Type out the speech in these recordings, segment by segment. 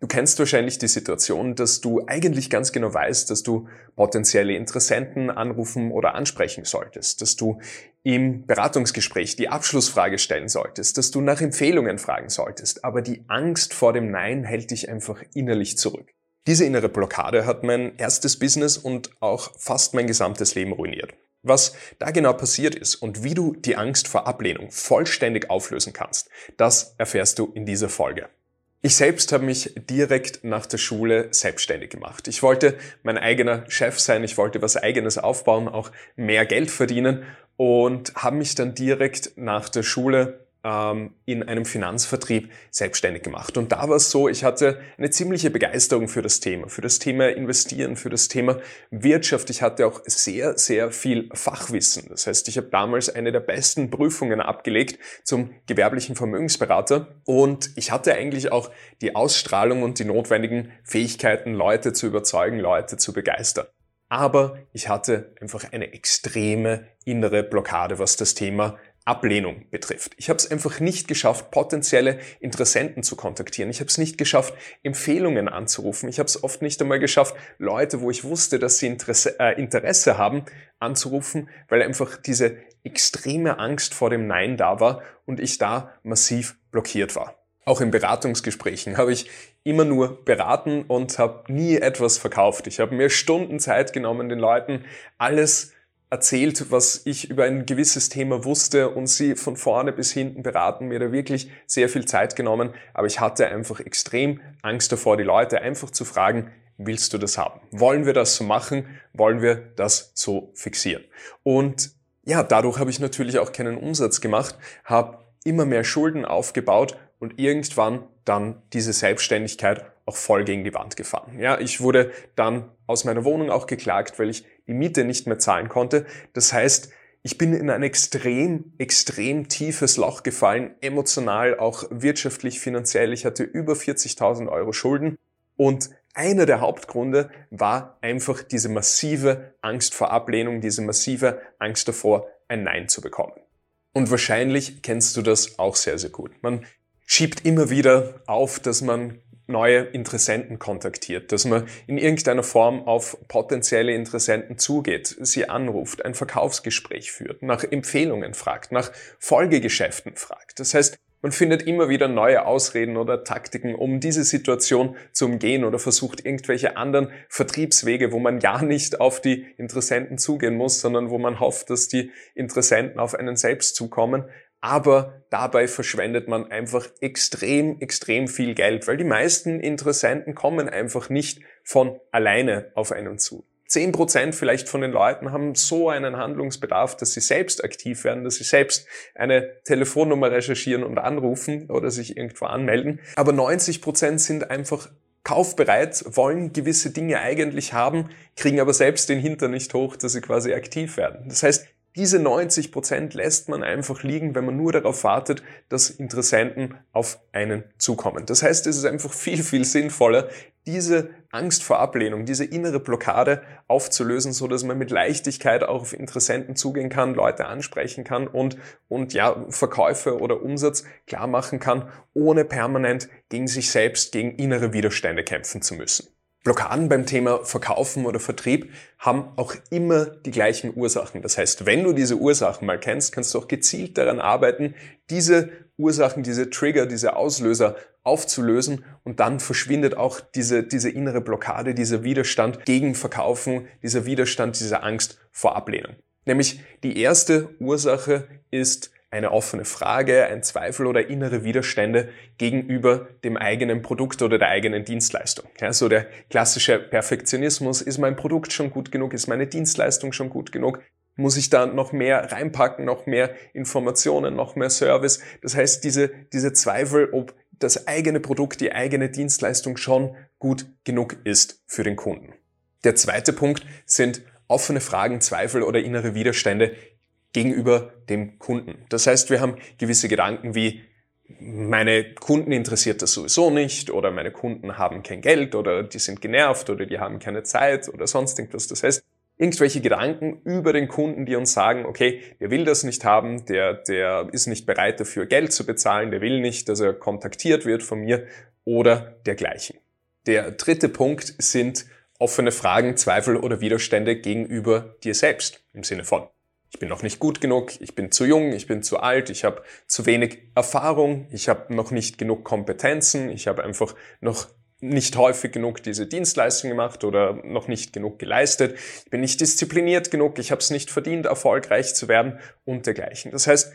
Du kennst wahrscheinlich die Situation, dass du eigentlich ganz genau weißt, dass du potenzielle Interessenten anrufen oder ansprechen solltest, dass du im Beratungsgespräch die Abschlussfrage stellen solltest, dass du nach Empfehlungen fragen solltest, aber die Angst vor dem Nein hält dich einfach innerlich zurück. Diese innere Blockade hat mein erstes Business und auch fast mein gesamtes Leben ruiniert. Was da genau passiert ist und wie du die Angst vor Ablehnung vollständig auflösen kannst, das erfährst du in dieser Folge. Ich selbst habe mich direkt nach der Schule selbstständig gemacht. Ich wollte mein eigener Chef sein, ich wollte was eigenes aufbauen, auch mehr Geld verdienen und habe mich dann direkt nach der Schule in einem Finanzvertrieb selbstständig gemacht. Und da war es so, ich hatte eine ziemliche Begeisterung für das Thema, für das Thema Investieren, für das Thema Wirtschaft. Ich hatte auch sehr, sehr viel Fachwissen. Das heißt, ich habe damals eine der besten Prüfungen abgelegt zum gewerblichen Vermögensberater und ich hatte eigentlich auch die Ausstrahlung und die notwendigen Fähigkeiten, Leute zu überzeugen, Leute zu begeistern. Aber ich hatte einfach eine extreme innere Blockade, was das Thema Ablehnung betrifft. Ich habe es einfach nicht geschafft, potenzielle Interessenten zu kontaktieren. Ich habe es nicht geschafft, Empfehlungen anzurufen. Ich habe es oft nicht einmal geschafft, Leute, wo ich wusste, dass sie Interesse, äh, Interesse haben, anzurufen, weil einfach diese extreme Angst vor dem Nein da war und ich da massiv blockiert war. Auch in Beratungsgesprächen habe ich immer nur beraten und habe nie etwas verkauft. Ich habe mir Stunden Zeit genommen, den Leuten alles erzählt, was ich über ein gewisses Thema wusste und sie von vorne bis hinten beraten, mir da wirklich sehr viel Zeit genommen, aber ich hatte einfach extrem Angst davor, die Leute einfach zu fragen, willst du das haben? Wollen wir das so machen? Wollen wir das so fixieren? Und ja, dadurch habe ich natürlich auch keinen Umsatz gemacht, habe immer mehr Schulden aufgebaut und irgendwann dann diese Selbstständigkeit auch voll gegen die Wand gefahren. Ja, ich wurde dann aus meiner Wohnung auch geklagt, weil ich die Miete nicht mehr zahlen konnte. Das heißt, ich bin in ein extrem, extrem tiefes Loch gefallen, emotional, auch wirtschaftlich, finanziell. Ich hatte über 40.000 Euro Schulden und einer der Hauptgründe war einfach diese massive Angst vor Ablehnung, diese massive Angst davor, ein Nein zu bekommen. Und wahrscheinlich kennst du das auch sehr, sehr gut. Man schiebt immer wieder auf, dass man neue Interessenten kontaktiert, dass man in irgendeiner Form auf potenzielle Interessenten zugeht, sie anruft, ein Verkaufsgespräch führt, nach Empfehlungen fragt, nach Folgegeschäften fragt. Das heißt, man findet immer wieder neue Ausreden oder Taktiken, um diese Situation zu umgehen oder versucht irgendwelche anderen Vertriebswege, wo man ja nicht auf die Interessenten zugehen muss, sondern wo man hofft, dass die Interessenten auf einen selbst zukommen aber dabei verschwendet man einfach extrem, extrem viel Geld, weil die meisten Interessenten kommen einfach nicht von alleine auf einen zu. Zehn Prozent vielleicht von den Leuten haben so einen Handlungsbedarf, dass sie selbst aktiv werden, dass sie selbst eine Telefonnummer recherchieren und anrufen oder sich irgendwo anmelden. Aber 90 Prozent sind einfach kaufbereit, wollen gewisse Dinge eigentlich haben, kriegen aber selbst den Hintern nicht hoch, dass sie quasi aktiv werden. Das heißt, diese 90 Prozent lässt man einfach liegen, wenn man nur darauf wartet, dass Interessenten auf einen zukommen. Das heißt, es ist einfach viel, viel sinnvoller, diese Angst vor Ablehnung, diese innere Blockade aufzulösen, so dass man mit Leichtigkeit auch auf Interessenten zugehen kann, Leute ansprechen kann und, und ja, Verkäufe oder Umsatz klar machen kann, ohne permanent gegen sich selbst, gegen innere Widerstände kämpfen zu müssen. Blockaden beim Thema Verkaufen oder Vertrieb haben auch immer die gleichen Ursachen. Das heißt, wenn du diese Ursachen mal kennst, kannst du auch gezielt daran arbeiten, diese Ursachen, diese Trigger, diese Auslöser aufzulösen und dann verschwindet auch diese, diese innere Blockade, dieser Widerstand gegen Verkaufen, dieser Widerstand, diese Angst vor Ablehnung. Nämlich die erste Ursache ist eine offene Frage, ein Zweifel oder innere Widerstände gegenüber dem eigenen Produkt oder der eigenen Dienstleistung. Ja, so der klassische Perfektionismus, ist mein Produkt schon gut genug, ist meine Dienstleistung schon gut genug? Muss ich da noch mehr reinpacken, noch mehr Informationen, noch mehr Service? Das heißt, diese, diese Zweifel, ob das eigene Produkt, die eigene Dienstleistung schon gut genug ist für den Kunden. Der zweite Punkt sind offene Fragen, Zweifel oder innere Widerstände gegenüber dem Kunden. Das heißt, wir haben gewisse Gedanken wie, meine Kunden interessiert das sowieso nicht oder meine Kunden haben kein Geld oder die sind genervt oder die haben keine Zeit oder sonst irgendwas. Das heißt, irgendwelche Gedanken über den Kunden, die uns sagen, okay, der will das nicht haben, der, der ist nicht bereit dafür Geld zu bezahlen, der will nicht, dass er kontaktiert wird von mir oder dergleichen. Der dritte Punkt sind offene Fragen, Zweifel oder Widerstände gegenüber dir selbst im Sinne von ich bin noch nicht gut genug, ich bin zu jung, ich bin zu alt, ich habe zu wenig Erfahrung, ich habe noch nicht genug Kompetenzen, ich habe einfach noch nicht häufig genug diese Dienstleistung gemacht oder noch nicht genug geleistet, ich bin nicht diszipliniert genug, ich habe es nicht verdient, erfolgreich zu werden und dergleichen. Das heißt,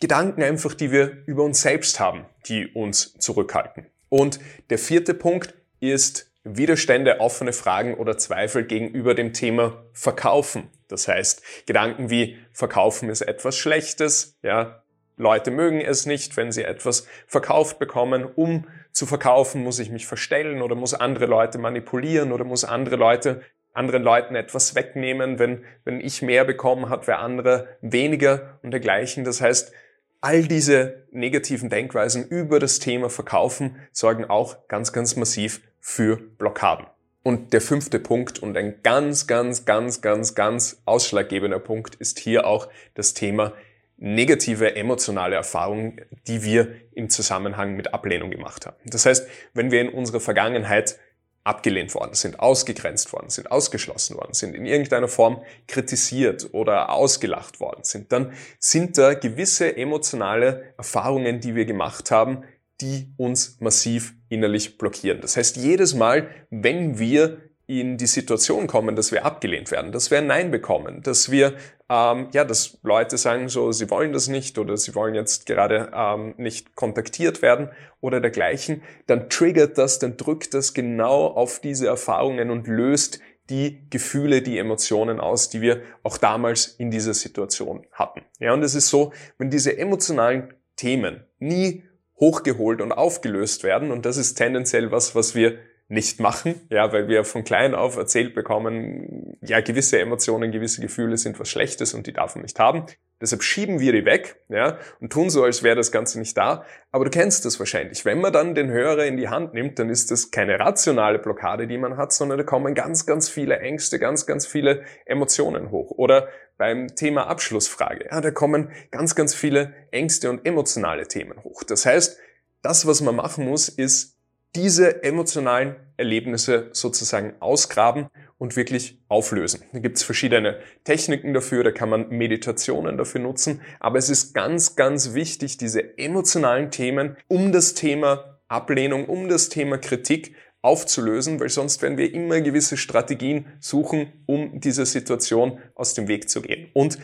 Gedanken einfach, die wir über uns selbst haben, die uns zurückhalten. Und der vierte Punkt ist Widerstände, offene Fragen oder Zweifel gegenüber dem Thema Verkaufen. Das heißt, Gedanken wie Verkaufen ist etwas Schlechtes, ja, Leute mögen es nicht, wenn sie etwas verkauft bekommen. Um zu verkaufen, muss ich mich verstellen oder muss andere Leute manipulieren oder muss andere Leute anderen Leuten etwas wegnehmen, wenn, wenn ich mehr bekommen hat, wer andere weniger und dergleichen. Das heißt, all diese negativen Denkweisen über das Thema Verkaufen sorgen auch ganz, ganz massiv für Blockaden. Und der fünfte Punkt und ein ganz, ganz, ganz, ganz, ganz ausschlaggebender Punkt ist hier auch das Thema negative emotionale Erfahrungen, die wir im Zusammenhang mit Ablehnung gemacht haben. Das heißt, wenn wir in unserer Vergangenheit abgelehnt worden sind, ausgegrenzt worden sind, ausgeschlossen worden sind, in irgendeiner Form kritisiert oder ausgelacht worden sind, dann sind da gewisse emotionale Erfahrungen, die wir gemacht haben, die uns massiv innerlich blockieren. Das heißt, jedes Mal, wenn wir in die Situation kommen, dass wir abgelehnt werden, dass wir ein Nein bekommen, dass wir, ähm, ja, dass Leute sagen so, sie wollen das nicht oder sie wollen jetzt gerade ähm, nicht kontaktiert werden oder dergleichen, dann triggert das, dann drückt das genau auf diese Erfahrungen und löst die Gefühle, die Emotionen aus, die wir auch damals in dieser Situation hatten. Ja, und es ist so, wenn diese emotionalen Themen nie hochgeholt und aufgelöst werden. Und das ist tendenziell was, was wir nicht machen, ja, weil wir von klein auf erzählt bekommen, ja, gewisse Emotionen, gewisse Gefühle sind was Schlechtes und die darf man nicht haben. Deshalb schieben wir die weg, ja, und tun so, als wäre das Ganze nicht da. Aber du kennst das wahrscheinlich. Wenn man dann den Hörer in die Hand nimmt, dann ist das keine rationale Blockade, die man hat, sondern da kommen ganz, ganz viele Ängste, ganz, ganz viele Emotionen hoch. Oder beim Thema Abschlussfrage, ja, da kommen ganz, ganz viele Ängste und emotionale Themen hoch. Das heißt, das, was man machen muss, ist diese emotionalen Erlebnisse sozusagen ausgraben und wirklich auflösen. Da gibt es verschiedene Techniken dafür, da kann man Meditationen dafür nutzen, aber es ist ganz, ganz wichtig, diese emotionalen Themen um das Thema Ablehnung, um das Thema Kritik aufzulösen, weil sonst werden wir immer gewisse Strategien suchen, um dieser Situation aus dem Weg zu gehen. Und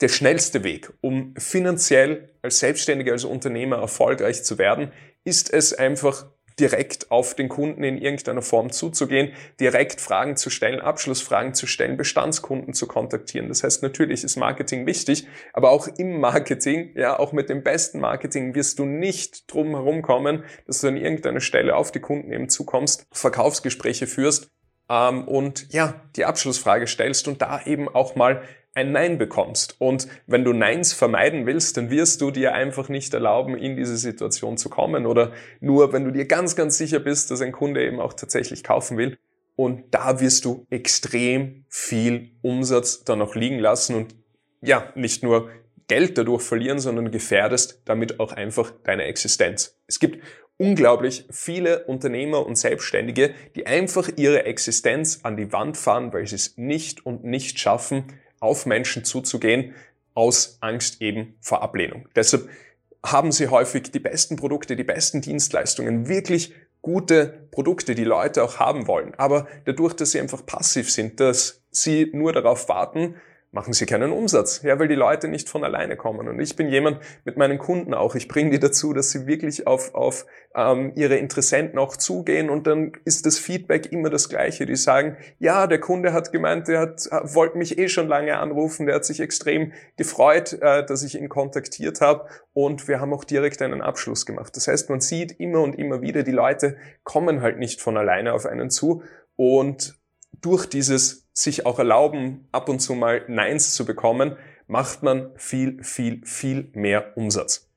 der schnellste Weg, um finanziell als Selbstständiger, als Unternehmer erfolgreich zu werden, ist es einfach direkt auf den Kunden in irgendeiner Form zuzugehen, direkt Fragen zu stellen, Abschlussfragen zu stellen, Bestandskunden zu kontaktieren. Das heißt, natürlich ist Marketing wichtig, aber auch im Marketing, ja, auch mit dem besten Marketing wirst du nicht drum herum kommen, dass du an irgendeiner Stelle auf die Kunden eben zukommst, Verkaufsgespräche führst ähm, und ja, die Abschlussfrage stellst und da eben auch mal ein Nein bekommst. Und wenn du Neins vermeiden willst, dann wirst du dir einfach nicht erlauben, in diese Situation zu kommen. Oder nur, wenn du dir ganz, ganz sicher bist, dass ein Kunde eben auch tatsächlich kaufen will. Und da wirst du extrem viel Umsatz dann noch liegen lassen und ja, nicht nur Geld dadurch verlieren, sondern gefährdest damit auch einfach deine Existenz. Es gibt unglaublich viele Unternehmer und Selbstständige, die einfach ihre Existenz an die Wand fahren, weil sie es nicht und nicht schaffen, auf Menschen zuzugehen, aus Angst eben vor Ablehnung. Deshalb haben sie häufig die besten Produkte, die besten Dienstleistungen, wirklich gute Produkte, die Leute auch haben wollen. Aber dadurch, dass sie einfach passiv sind, dass sie nur darauf warten, machen sie keinen Umsatz, ja, weil die Leute nicht von alleine kommen. Und ich bin jemand mit meinen Kunden auch. Ich bringe die dazu, dass sie wirklich auf, auf ähm, ihre Interessenten auch zugehen und dann ist das Feedback immer das gleiche. Die sagen, ja, der Kunde hat gemeint, der hat, äh, wollte mich eh schon lange anrufen, der hat sich extrem gefreut, äh, dass ich ihn kontaktiert habe und wir haben auch direkt einen Abschluss gemacht. Das heißt, man sieht immer und immer wieder, die Leute kommen halt nicht von alleine auf einen zu und durch dieses sich auch erlauben, ab und zu mal Neins zu bekommen, macht man viel, viel, viel mehr Umsatz.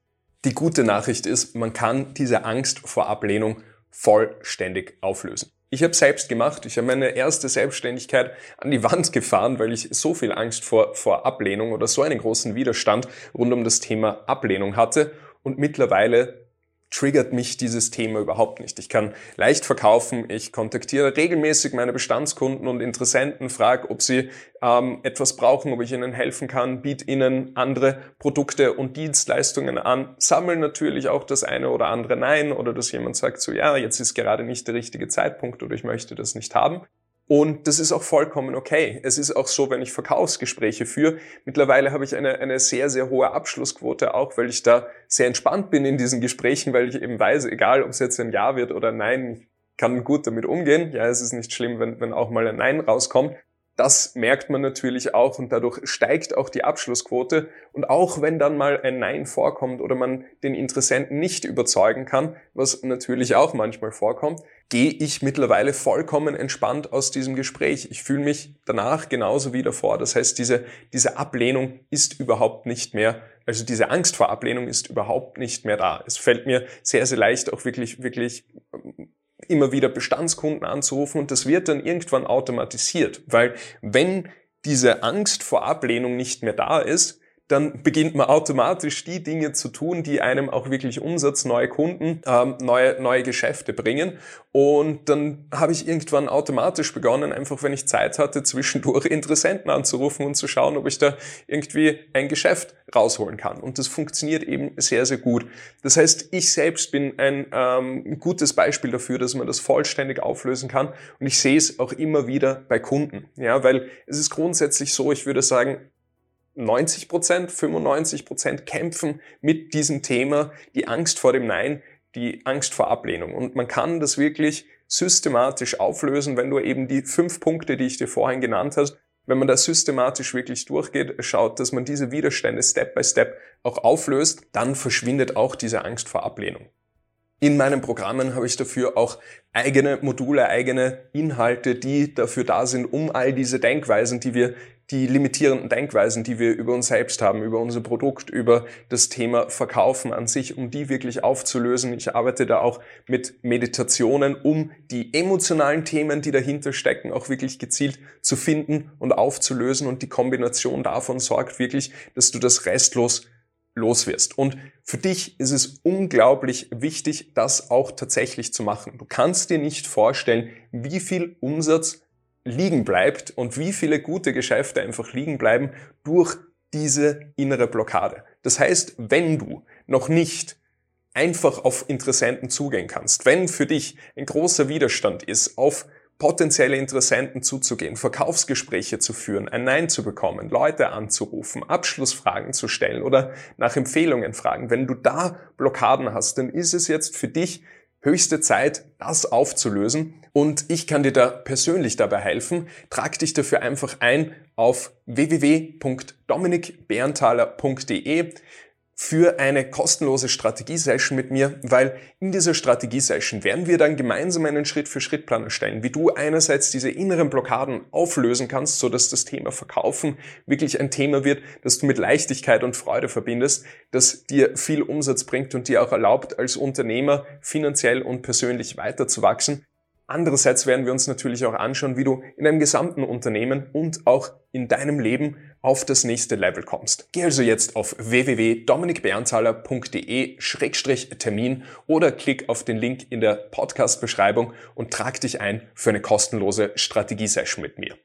Die gute Nachricht ist, man kann diese Angst vor Ablehnung vollständig auflösen. Ich habe selbst gemacht, ich habe meine erste Selbstständigkeit an die Wand gefahren, weil ich so viel Angst vor, vor Ablehnung oder so einen großen Widerstand rund um das Thema Ablehnung hatte und mittlerweile triggert mich dieses Thema überhaupt nicht. Ich kann leicht verkaufen, ich kontaktiere regelmäßig meine Bestandskunden und Interessenten, frage, ob sie ähm, etwas brauchen, ob ich ihnen helfen kann, biete ihnen andere Produkte und Dienstleistungen an, sammle natürlich auch das eine oder andere Nein oder dass jemand sagt so, ja, jetzt ist gerade nicht der richtige Zeitpunkt oder ich möchte das nicht haben. Und das ist auch vollkommen okay. Es ist auch so, wenn ich Verkaufsgespräche führe. Mittlerweile habe ich eine, eine sehr, sehr hohe Abschlussquote, auch weil ich da sehr entspannt bin in diesen Gesprächen, weil ich eben weiß, egal ob es jetzt ein Ja wird oder Nein, ich kann gut damit umgehen. Ja, es ist nicht schlimm, wenn, wenn auch mal ein Nein rauskommt. Das merkt man natürlich auch und dadurch steigt auch die Abschlussquote. Und auch wenn dann mal ein Nein vorkommt oder man den Interessenten nicht überzeugen kann, was natürlich auch manchmal vorkommt, gehe ich mittlerweile vollkommen entspannt aus diesem Gespräch. Ich fühle mich danach genauso wie davor. Das heißt, diese, diese Ablehnung ist überhaupt nicht mehr, also diese Angst vor Ablehnung ist überhaupt nicht mehr da. Es fällt mir sehr, sehr leicht, auch wirklich, wirklich immer wieder Bestandskunden anzurufen und das wird dann irgendwann automatisiert, weil wenn diese Angst vor Ablehnung nicht mehr da ist, dann beginnt man automatisch die Dinge zu tun, die einem auch wirklich Umsatz, neue Kunden, ähm, neue, neue Geschäfte bringen. Und dann habe ich irgendwann automatisch begonnen, einfach wenn ich Zeit hatte, zwischendurch Interessenten anzurufen und zu schauen, ob ich da irgendwie ein Geschäft rausholen kann. Und das funktioniert eben sehr, sehr gut. Das heißt, ich selbst bin ein ähm, gutes Beispiel dafür, dass man das vollständig auflösen kann. Und ich sehe es auch immer wieder bei Kunden. Ja, weil es ist grundsätzlich so, ich würde sagen, 90 Prozent, 95 Prozent kämpfen mit diesem Thema, die Angst vor dem Nein, die Angst vor Ablehnung. Und man kann das wirklich systematisch auflösen, wenn du eben die fünf Punkte, die ich dir vorhin genannt hast, wenn man da systematisch wirklich durchgeht, schaut, dass man diese Widerstände Step by Step auch auflöst, dann verschwindet auch diese Angst vor Ablehnung. In meinen Programmen habe ich dafür auch eigene Module, eigene Inhalte, die dafür da sind, um all diese Denkweisen, die wir, die limitierenden Denkweisen, die wir über uns selbst haben, über unser Produkt, über das Thema Verkaufen an sich, um die wirklich aufzulösen. Ich arbeite da auch mit Meditationen, um die emotionalen Themen, die dahinter stecken, auch wirklich gezielt zu finden und aufzulösen. Und die Kombination davon sorgt wirklich, dass du das restlos los wirst. Und für dich ist es unglaublich wichtig, das auch tatsächlich zu machen. Du kannst dir nicht vorstellen, wie viel Umsatz liegen bleibt und wie viele gute Geschäfte einfach liegen bleiben durch diese innere Blockade. Das heißt, wenn du noch nicht einfach auf Interessenten zugehen kannst, wenn für dich ein großer Widerstand ist, auf potenzielle Interessenten zuzugehen, Verkaufsgespräche zu führen, ein Nein zu bekommen, Leute anzurufen, Abschlussfragen zu stellen oder nach Empfehlungen fragen. Wenn du da Blockaden hast, dann ist es jetzt für dich höchste Zeit, das aufzulösen. Und ich kann dir da persönlich dabei helfen. Trag dich dafür einfach ein auf www.dominikberntaler.de für eine kostenlose Strategiesession mit mir, weil in dieser Strategiesession werden wir dann gemeinsam einen Schritt-für-Schritt-Plan erstellen, wie du einerseits diese inneren Blockaden auflösen kannst, so dass das Thema Verkaufen wirklich ein Thema wird, das du mit Leichtigkeit und Freude verbindest, das dir viel Umsatz bringt und dir auch erlaubt, als Unternehmer finanziell und persönlich weiterzuwachsen. Andererseits werden wir uns natürlich auch anschauen, wie du in deinem gesamten Unternehmen und auch in deinem Leben auf das nächste Level kommst. Geh also jetzt auf www.dominikberntaler.de-termin oder klick auf den Link in der Podcast-Beschreibung und trag dich ein für eine kostenlose Strategiesession mit mir.